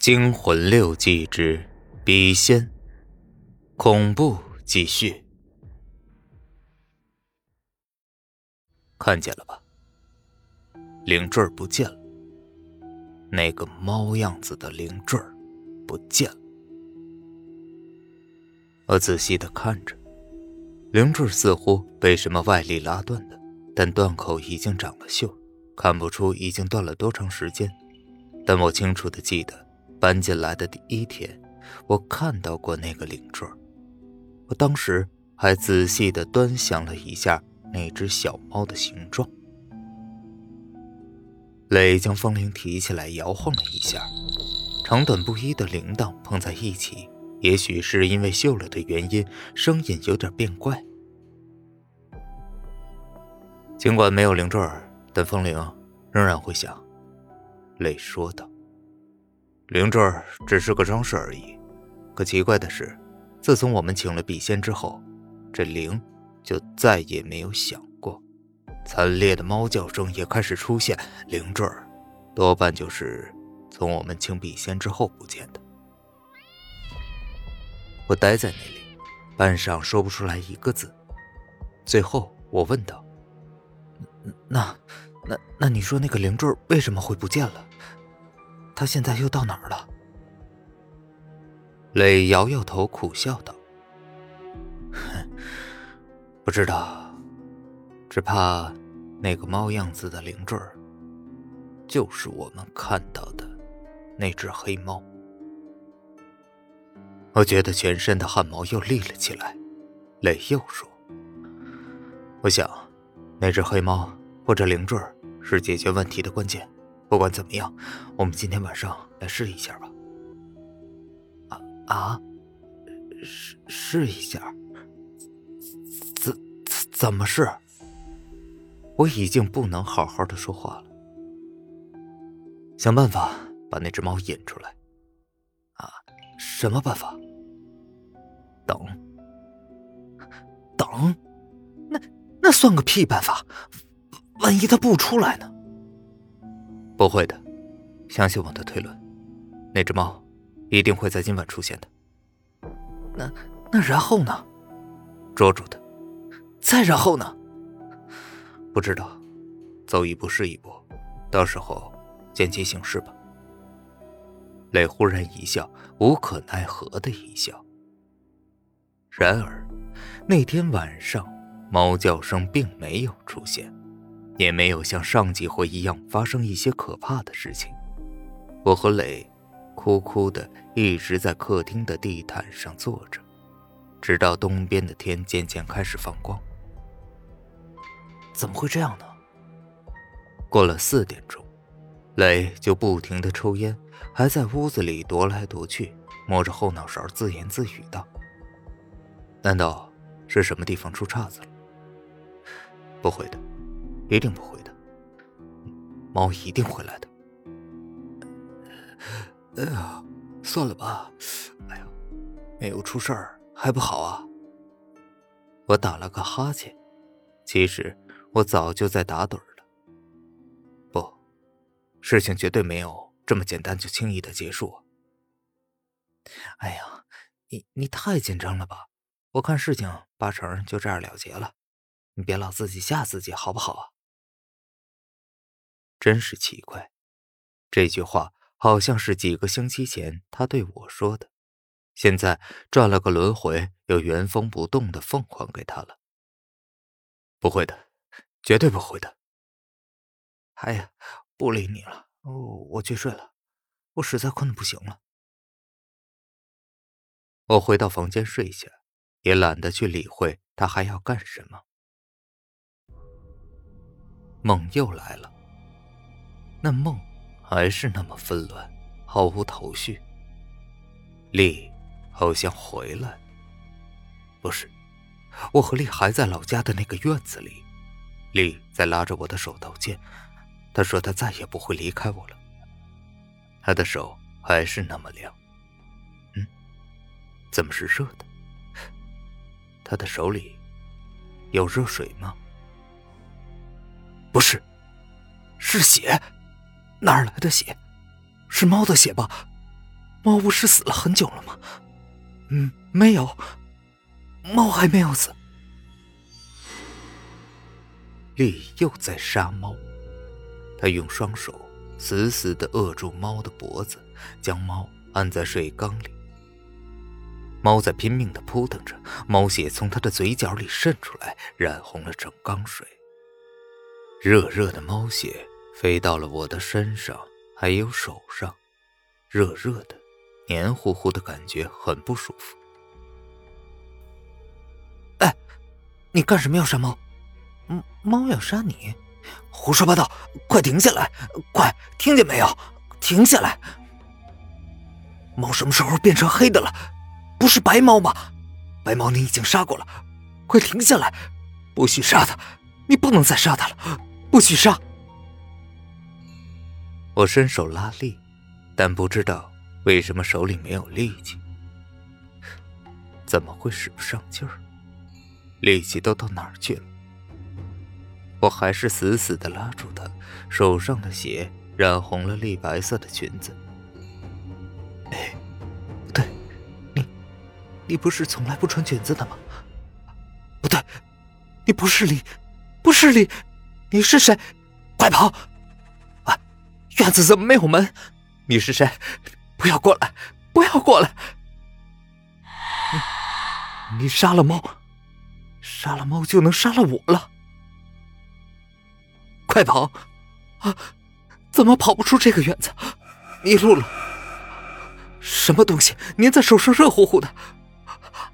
惊魂六记之笔仙，恐怖继续。看见了吧？灵坠儿不见了，那个猫样子的灵坠儿不见了。我仔细的看着，灵坠似乎被什么外力拉断的，但断口已经长了锈，看不出已经断了多长时间。但我清楚的记得。搬进来的第一天，我看到过那个灵坠我当时还仔细的端详了一下那只小猫的形状。磊将风铃提起来摇晃了一下，长短不一的铃铛碰在一起，也许是因为锈了的原因，声音有点变怪。尽管没有灵坠但风铃仍然会响。磊说道。灵坠只是个装饰而已，可奇怪的是，自从我们请了笔仙之后，这铃就再也没有响过。惨烈的猫叫声也开始出现，灵坠多半就是从我们请笔仙之后不见的。我呆在那里，半晌说不出来一个字。最后我问道：“那、那、那你说那个灵坠为什么会不见了？”他现在又到哪儿了？磊摇摇头，苦笑道：“不知道，只怕那个猫样子的灵坠儿，就是我们看到的那只黑猫。”我觉得全身的汗毛又立了起来。磊又说：“我想，那只黑猫或者灵坠儿是解决问题的关键。”不管怎么样，我们今天晚上来试一下吧。啊啊，试试一下？怎怎么试？我已经不能好好的说话了。想办法把那只猫引出来。啊，什么办法？等，等？那那算个屁办法？万一它不出来呢？不会的，相信我的推论，那只猫一定会在今晚出现的。那那然后呢？捉住它，再然后呢？不知道，走一步是一步，到时候见机行事吧。磊忽然一笑，无可奈何的一笑。然而，那天晚上，猫叫声并没有出现。也没有像上几回一样发生一些可怕的事情。我和磊，哭哭的一直在客厅的地毯上坐着，直到东边的天渐渐开始放光。怎么会这样呢？过了四点钟，磊就不停的抽烟，还在屋子里踱来踱去，摸着后脑勺自言自语道：“难道是什么地方出岔子了？不会的。”一定不会的，猫一定会来的。哎呀，算了吧。哎呀，没有出事儿还不好啊。我打了个哈欠，其实我早就在打盹了。不，事情绝对没有这么简单就轻易的结束。哎呀，你你太紧张了吧？我看事情八成就这样了结了。你别老自己吓自己，好不好啊？真是奇怪，这句话好像是几个星期前他对我说的，现在转了个轮回，又原封不动的奉还给他了。不会的，绝对不会的。哎呀，不理你了，哦，我去睡了，我实在困得不行了。我回到房间睡下，也懒得去理会他还要干什么。梦又来了。那梦还是那么纷乱，毫无头绪。丽好像回来，不是，我和丽还在老家的那个院子里。丽在拉着我的手道歉，她说她再也不会离开我了。她的手还是那么凉，嗯，怎么是热的？她的手里有热水吗？不是，是血。哪儿来的血？是猫的血吧？猫不是死了很久了吗？嗯，没有，猫还没有死。丽又在杀猫，他用双手死死的扼住猫的脖子，将猫按在水缸里。猫在拼命的扑腾着，猫血从它的嘴角里渗出来，染红了整缸水。热热的猫血飞到了我的身上，还有手上，热热的、黏糊糊的感觉很不舒服。哎，你干什么要杀猫？猫要杀你？胡说八道！快停下来！快，听见没有？停下来！猫什么时候变成黑的了？不是白猫吗？白猫你已经杀过了，快停下来！不许杀它！你不能再杀它了！不许杀！我伸手拉力，但不知道为什么手里没有力气。怎么会使不上劲儿？力气都到哪儿去了？我还是死死的拉住她，手上的血染红了栗白色的裙子。哎，不对，你，你不是从来不穿裙子的吗？不对，你不是李，不是李，你是谁？快跑！院子怎么没有门？你是谁？不要过来！不要过来！你杀了猫，杀了猫就能杀了我了。快跑！啊，怎么跑不出这个院子？迷路了。什么东西粘在手上，热乎乎的？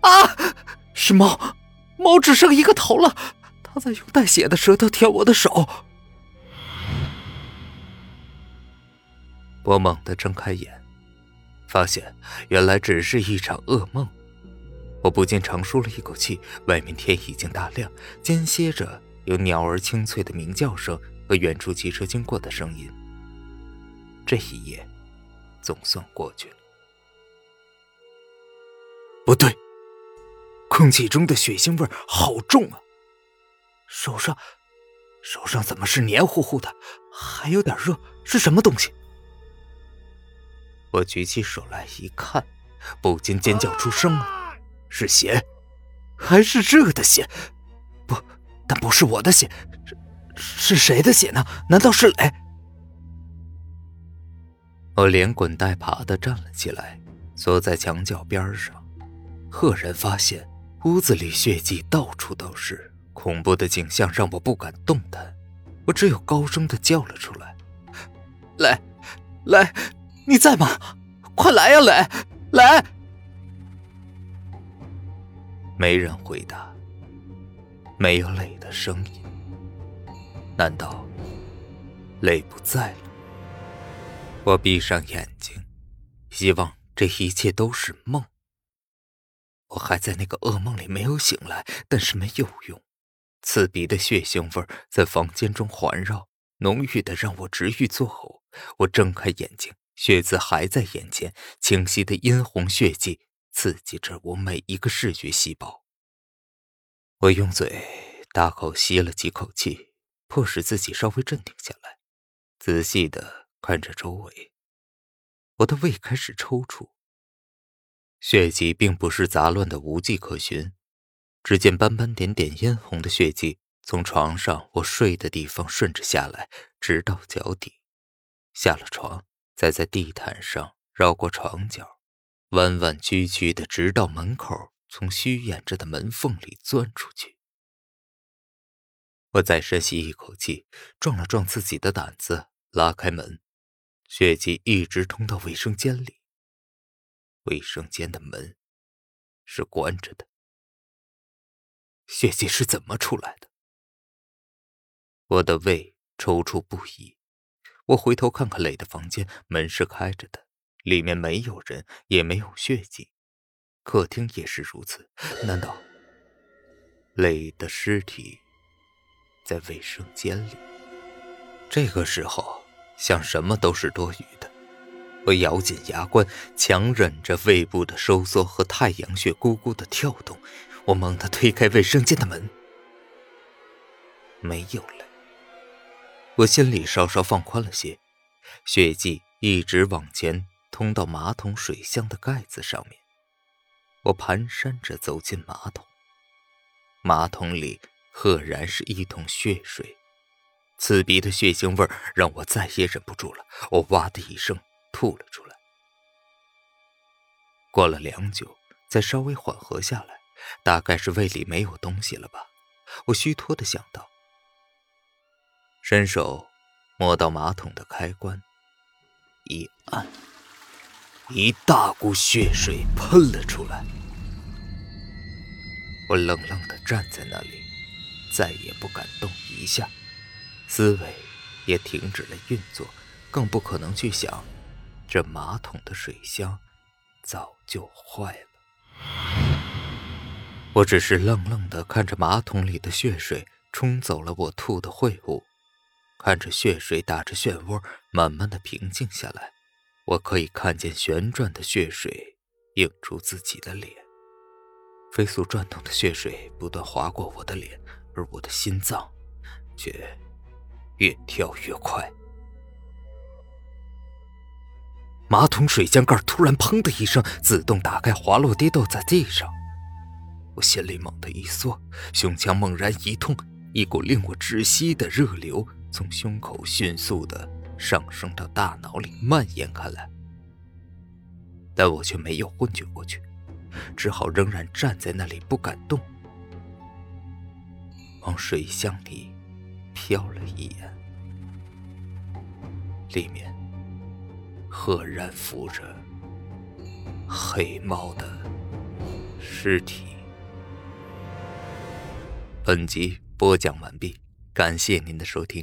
啊，是猫！猫只剩一个头了，它在用带血的舌头舔我的手。我猛地睁开眼，发现原来只是一场噩梦。我不禁长舒了一口气。外面天已经大亮，间歇着。有鸟儿清脆的鸣叫声和远处汽车经过的声音。这一夜，总算过去了。不对，空气中的血腥味好重啊！手上，手上怎么是黏糊糊的，还有点热？是什么东西？我举起手来一看，不禁尖叫出声来：是血，还是热的血？不。但不是我的血，是是谁的血呢？难道是雷？我连滚带爬的站了起来，坐在墙角边上，赫然发现屋子里血迹到处都是，恐怖的景象让我不敢动弹，我只有高声的叫了出来：“来，来，你在吗？快来呀，雷，雷！”没人回答。没有磊的声音，难道磊不在了？我闭上眼睛，希望这一切都是梦。我还在那个噩梦里没有醒来，但是没有用。刺鼻的血腥味在房间中环绕，浓郁的让我直欲作呕。我睁开眼睛，血渍还在眼前，清晰的殷红血迹刺激着我每一个视觉细胞。我用嘴大口吸了几口气，迫使自己稍微镇定下来，仔细的看着周围。我的胃开始抽搐，血迹并不是杂乱的无迹可寻。只见斑斑点点殷红的血迹从床上我睡的地方顺着下来，直到脚底。下了床，再在地毯上绕过床角，弯弯曲曲的，直到门口。从虚掩着的门缝里钻出去。我再深吸一口气，壮了壮自己的胆子，拉开门，血迹一直通到卫生间里。卫生间的门是关着的。血迹是怎么出来的？我的胃抽搐不已。我回头看看磊的房间，门是开着的，里面没有人，也没有血迹。客厅也是如此，难道磊的尸体在卫生间里？这个时候想什么都是多余的。我咬紧牙关，强忍着胃部的收缩和太阳穴咕咕的跳动。我猛地推开卫生间的门，没有了。我心里稍稍放宽了些，血迹一直往前。通到马桶水箱的盖子上面。我蹒跚着走进马桶，马桶里赫然是一桶血水，刺鼻的血腥味让我再也忍不住了，我哇的一声吐了出来。过了良久，才稍微缓和下来，大概是胃里没有东西了吧，我虚脱的想到。伸手摸到马桶的开关，一按。一大股血水喷了出来，我愣愣的站在那里，再也不敢动一下，思维也停止了运作，更不可能去想，这马桶的水箱早就坏了。我只是愣愣的看着马桶里的血水冲走了我吐的秽物，看着血水打着漩涡，慢慢的平静下来。我可以看见旋转的血水映出自己的脸，飞速转动的血水不断划过我的脸，而我的心脏却越跳越快。马桶水箱盖突然“砰”的一声自动打开，滑落跌倒在地上。我心里猛地一缩，胸腔猛然一痛，一股令我窒息的热流从胸口迅速的。上升到大脑里蔓延开来，但我却没有昏厥过去，只好仍然站在那里不敢动，往水箱里瞟了一眼，里面赫然浮着黑猫的尸体。本集播讲完毕，感谢您的收听。